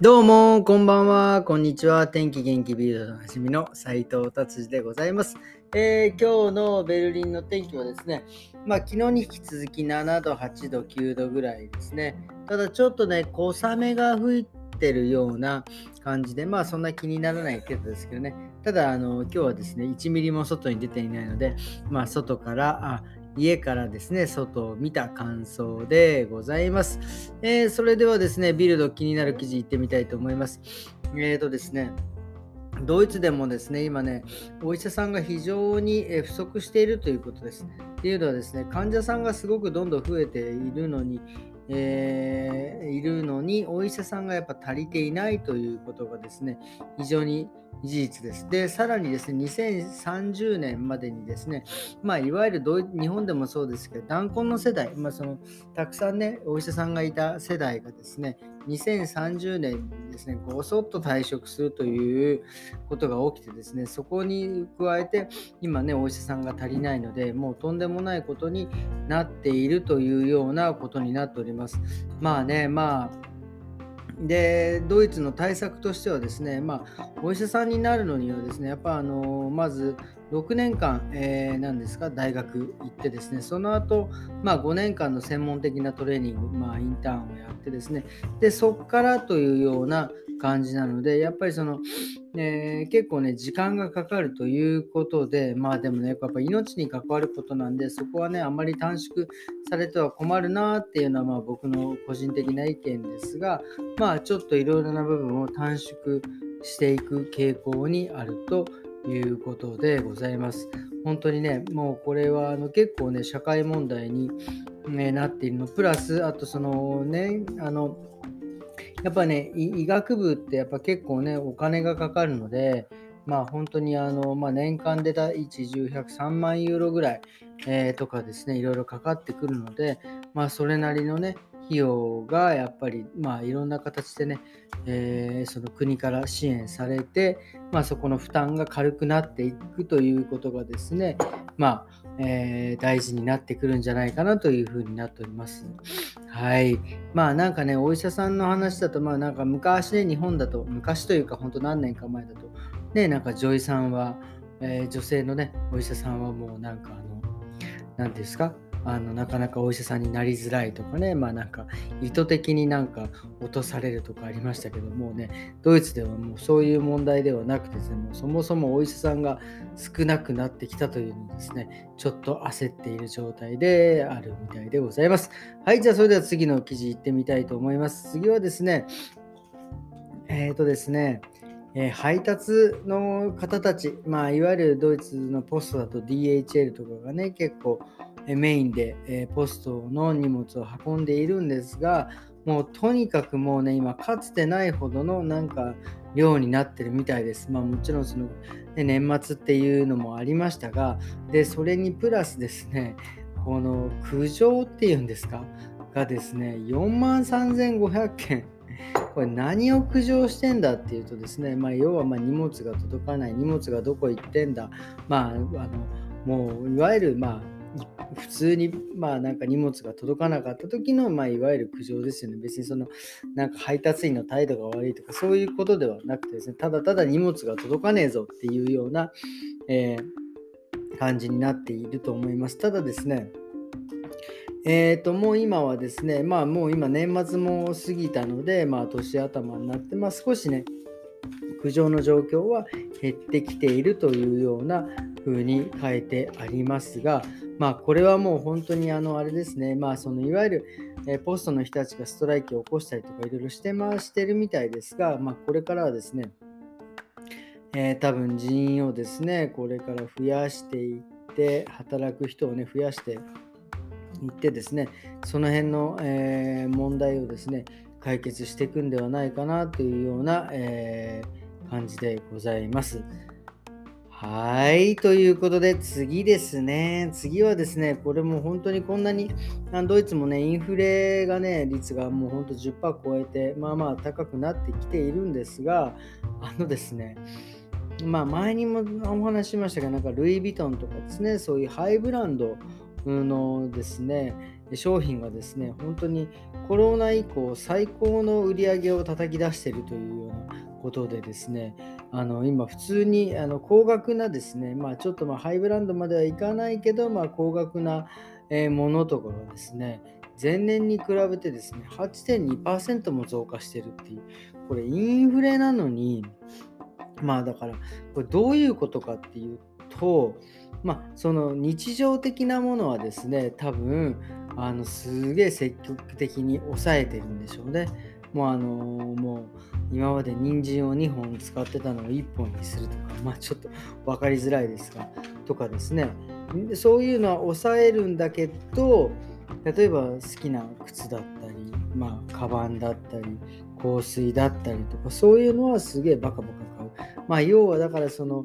どうも、こんばんは、こんにちは。天気元気ビールドのなじみの斉藤達治でございます、えー、今日のベルリンの天気はですね、まあ、昨日に引き続き7度、8度、9度ぐらいですね。ただちょっとね、小雨が吹いてるような感じで、まあそんな気にならない程度ですけどね。ただ、あの今日はですね、1ミリも外に出ていないので、まあ外から、あ家からですね、外を見た感想でございます。えー、それではですね、ビルド気になる記事いってみたいと思います。えーとですね、ドイツでもですね、今ね、お医者さんが非常に不足しているということです。っていうのはですね、患者さんがすごくどんどん増えているのに、えー、いるのに、お医者さんがやっぱ足りていないということがですね、非常に事実です。で、さらにですね、2030年までにですね、まあ、いわゆる日本でもそうですけど、弾痕の世代、まあ、そのたくさんね、お医者さんがいた世代がですね、2030年にですね、ごそっと退職するということが起きてですね、そこに加えて、今ね、お医者さんが足りないので、もうとんでもないことになっているというようなことになっております。まあね、まあ、でドイツの対策としてはですね、まあ、お医者さんになるのにはですねやっぱあのまず6年間、えー、何ですか大学行ってですねその後、まあ、5年間の専門的なトレーニング、まあ、インターンをやってですねでそこからというような感じなのでやっぱりその、えー、結構ね時間がかかるということでまあでもねやっぱ命に関わることなんでそこはねあんまり短縮されては困るなっていうのはまあ僕の個人的な意見ですがまあちょっといろいろな部分を短縮していく傾向にあるということでございます。本当にね、もうこれはあの結構ね、社会問題に、ね、なっているの、プラス、あとそのね、あの、やっぱね、医学部ってやっぱ結構ね、お金がかかるので、まあ本当にあの、まあ、年間で1、10、100、3万ユーロぐらい、えー、とかですね、いろいろかかってくるので、まあそれなりのね、費用がやっぱり、まあ、いろんな形でね、えー、その国から支援されて、まあ、そこの負担が軽くなっていくということがですね、まあえー、大事になってくるんじゃないかなというふうになっております。はい。まあなんかね、お医者さんの話だと、まあなんか昔ね、日本だと、昔というか本当何年か前だと、ね、なんか女医さんは、えー、女性のね、お医者さんはもうなんかあの、何ですかあのなかなかお医者さんになりづらいとかね、まあなんか意図的になんか落とされるとかありましたけどもね、ドイツではもうそういう問題ではなくてですね、もそもそもお医者さんが少なくなってきたというのですね、ちょっと焦っている状態であるみたいでございます。はい、じゃあそれでは次の記事いってみたいと思います。次はですね、えっ、ー、とですね、えー、配達の方たち、まあ、いわゆるドイツのポストだと DHL とかがね、結構メインで、えポストの荷物を運んでいるんですが、もうとにかくもうね、今、かつてないほどのなんか量になってるみたいです。まあもちろんその、ね、年末っていうのもありましたが、で、それにプラスですね、この苦情っていうんですか、がですね、4万3500件。これ何を苦情してんだっていうとですね、まあ、要はま荷物が届かない、荷物がどこ行ってんだ、まあ、あのもういわゆるまあ普通にまあなんか荷物が届かなかった時のまあいわゆる苦情ですよね。別にそのなんか配達員の態度が悪いとかそういうことではなくてですね、ただただ荷物が届かねえぞっていうような、えー、感じになっていると思います。ただですね、えー、ともう今はですね、まあもう今年末も過ぎたので、まあ年頭になって、まあ少しね、苦情の状況は減ってきているというような風に書いてありますが、まあ、これはもう本当にあのあれですね、まあ、そのいわゆる、えポストの人たちがストライキを起こしたりとかいろいろしてましてるみたいですが、まあ、これからはですね、えー、多分人員をですね、これから増やしていって、働く人をね、増やしていってですね、その辺の、え、問題をですね、解決していくんではないかなというような、え、感じでございます。はい。ということで、次ですね。次はですね、これも本当にこんなに、ドイツもね、インフレがね、率がもう本当10%超えて、まあまあ高くなってきているんですが、あのですね、まあ前にもお話ししましたが、なんかルイ・ヴィトンとかですね、そういうハイブランドのですね商品がですね本当にコロナ以降最高の売り上げを叩き出しているというようなことでですねあの今普通にあの高額なですねまあちょっとまあハイブランドまではいかないけどまあ高額なものとかがですね前年に比べてですね8.2%も増加してるっていうこれインフレなのにまあだからこれどういうことかっていうとまあその日常的なものはですね多分あのすげえ積極的に抑えてるんでしょうね。もうあのもう今まで人参を2本使ってたのを1本にするとかまあちょっと分かりづらいですがとかですねそういうのは抑えるんだけど例えば好きな靴だったりまあカバンだったり香水だったりとかそういうのはすげえバカバカまあ要はだからその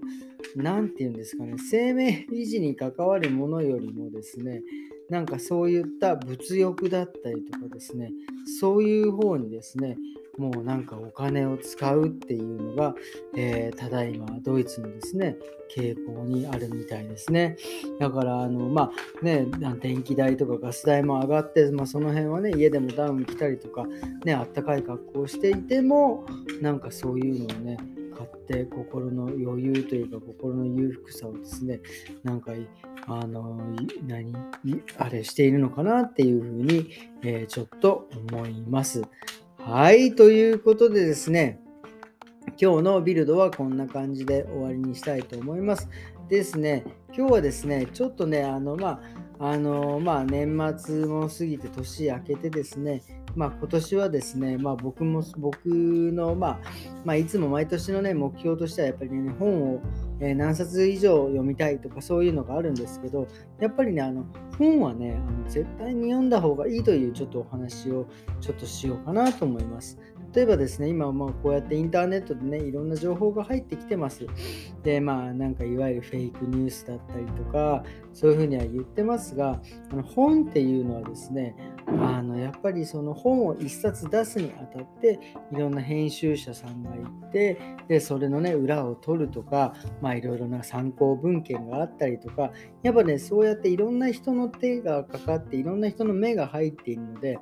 何て言うんですかね生命維持に関わるものよりもですねなんかそういった物欲だったりとかですねそういう方にですねもうなんかお金を使うっていうのが、えー、ただいまドイツのですね傾向にあるみたいですね。だからあのまあね電気代とかガス代も上がって、まあ、その辺はね家でもダウン着たりとかねあったかい格好をしていてもなんかそういうのをね買って心の余裕というか心の裕福さをですねなんかあの何あれしているのかなっていうふうに、えー、ちょっと思います。はい、ということでですね、今日のビルドはこんな感じで終わりにしたいと思います。ですね、今日はですね、ちょっとね、あの、まあ、あの、まあ、年末も過ぎて年明けてですね、まあ、今年はですね、まあ、僕も、僕の、まあ、まあ、いつも毎年のね、目標としてはやっぱりね、本を、え、何冊以上読みたいとかそういうのがあるんですけど、やっぱりね、あの、本はね、あの絶対に読んだ方がいいというちょっとお話をちょっとしようかなと思います。例えばですね、今まあこうやってインターネットでね、いろんな情報が入ってきてます。で、まあなんかいわゆるフェイクニュースだったりとか、そういうふうには言ってますが、あの本っていうのはですね、あのやっぱりその本を一冊出すにあたっていろんな編集者さんがいてでそれのね裏を取るとかまあいろいろな参考文献があったりとかやっぱねそうやっていろんな人の手がかかっていろんな人の目が入っているので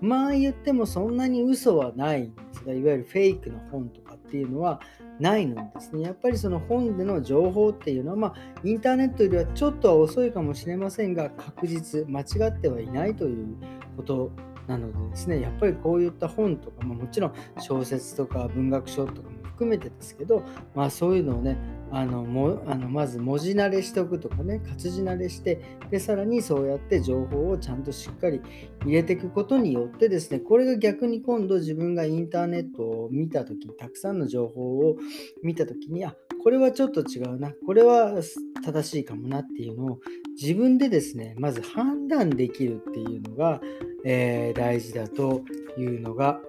まあ言ってもそんなに嘘はないんですがいわゆるフェイクの本とかっていうのはないのですね。やっぱりその本での情報っていうのは、まあ、インターネットよりはちょっとは遅いかもしれませんが、確実、間違ってはいないということなのでですね、やっぱりこういった本とか、まあ、もちろん小説とか文学書とかも含めてですけど、まあ、そういうのをねあのもあのまず文字慣れしておくとかね活字慣れしてでさらにそうやって情報をちゃんとしっかり入れていくことによってですねこれが逆に今度自分がインターネットを見た時たくさんの情報を見た時にあこれはちょっと違うなこれは正しいかもなっていうのを自分でですねまず判断できるっていうのが、えー、大事だというのが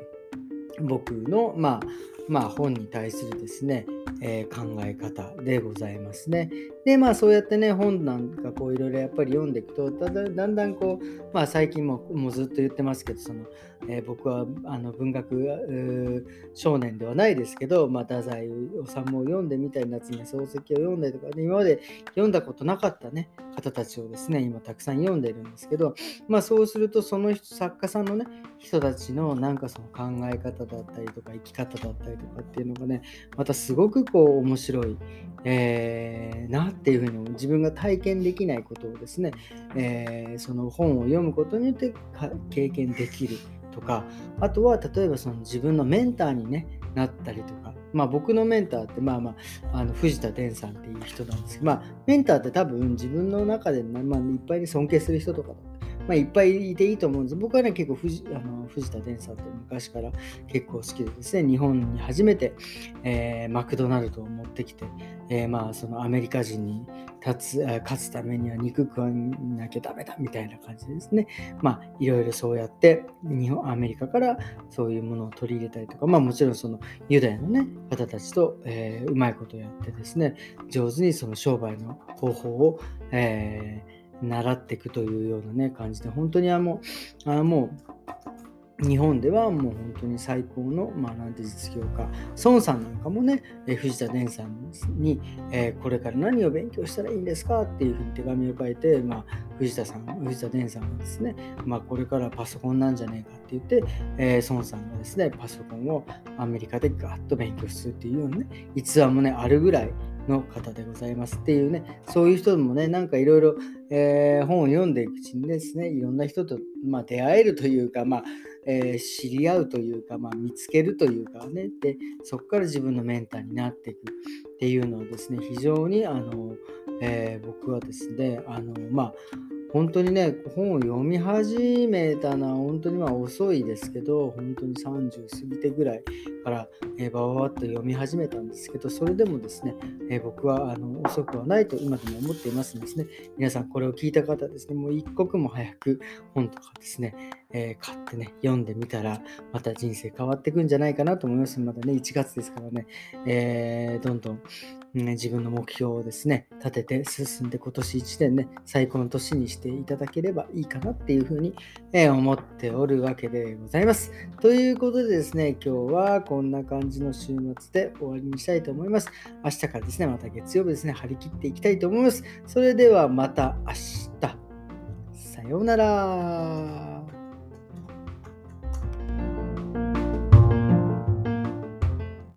僕のまあまあ、本に対するですね、えー、考え方でございますね。で、まあそうやってね、本なんかこういろいろやっぱり読んでいくと、だだんだんこう、まあ最近ももうずっと言ってますけど、その、えー、僕はあの文学少年ではないですけど、まあ、太宰治を読んでみたり、夏目漱石を読んだりとか、ね、今まで読んだことなかったね、方たちをですね、今たくさん読んでるんですけど、まあそうすると、その作家さんのね、人たちのなんかその考え方だったりとか、生き方だったりとかっていうのがね、またすごくこう面白い、えー、なっていうふうに自分が体験できないことをですね、えー、その本を読むことによって経験できるとかあとは例えばその自分のメンターに、ね、なったりとかまあ僕のメンターってまあまああの藤田伝さんっていう人なんですけどまあメンターって多分自分の中で、まあ、いっぱいに尊敬する人とかまあ、いっぱいいていいと思うんです。僕はね、結構藤あの藤田伝さんって昔から結構好きでですね、日本に初めて、えー、マクドナルドを持ってきて、えー、まあそのアメリカ人に立つ勝つためには肉食わなきゃダメだみたいな感じですね、まあいろいろそうやって日本、アメリカからそういうものを取り入れたりとか、まあもちろんそのユダヤのね、方たちと、えー、うまいことやってですね、上手にその商売の方法を、えー習っていくというようなね、感じで、本当にあの、あもう、日本ではもう本当に最高の、まあ、なんて実業家、孫さんなんかもね、え藤田伝さんに、えー、これから何を勉強したらいいんですかっていうふうに手紙を書いて、まあ、藤田さん、藤田伝さんはですね、まあ、これからパソコンなんじゃねえかって言って、えー、孫さんがですね、パソコンをアメリカでガッと勉強するっていうようなね、逸話もね、あるぐらいの方でございますっていうね、そういう人もね、なんかいろいろえ本を読んでいくうちにですね、いろんな人と、まあ、出会えるというか、まあえー、知り合うというか、まあ、見つけるというかね、でそこから自分のメンターになっていくっていうのはですね、非常にあの、えー、僕はですね、あのまあ本当にね、本を読み始めたのは本当にまあ遅いですけど、本当に30過ぎてぐらいから、えー、バババッと読み始めたんですけど、それでもですね、え、僕はあの遅くはないと今でも思っていますのですね、皆さんこれを聞いた方ですね、もう一刻も早く本とかですね、えー、買ってね、読んでみたら、また人生変わっていくんじゃないかなと思います。まだね、1月ですからね、えー、どんどん、ね、自分の目標をですね、立てて進んで今年1年ね、最高の年にしていただければいいかなっていうふうに、え、思っておるわけでございます。ということでですね、今日はこんな感じの週末で終わりにしたいと思います。明日からですね、また月曜日ですね、張り切っていきたいと思います。それではまた明日。さようなら。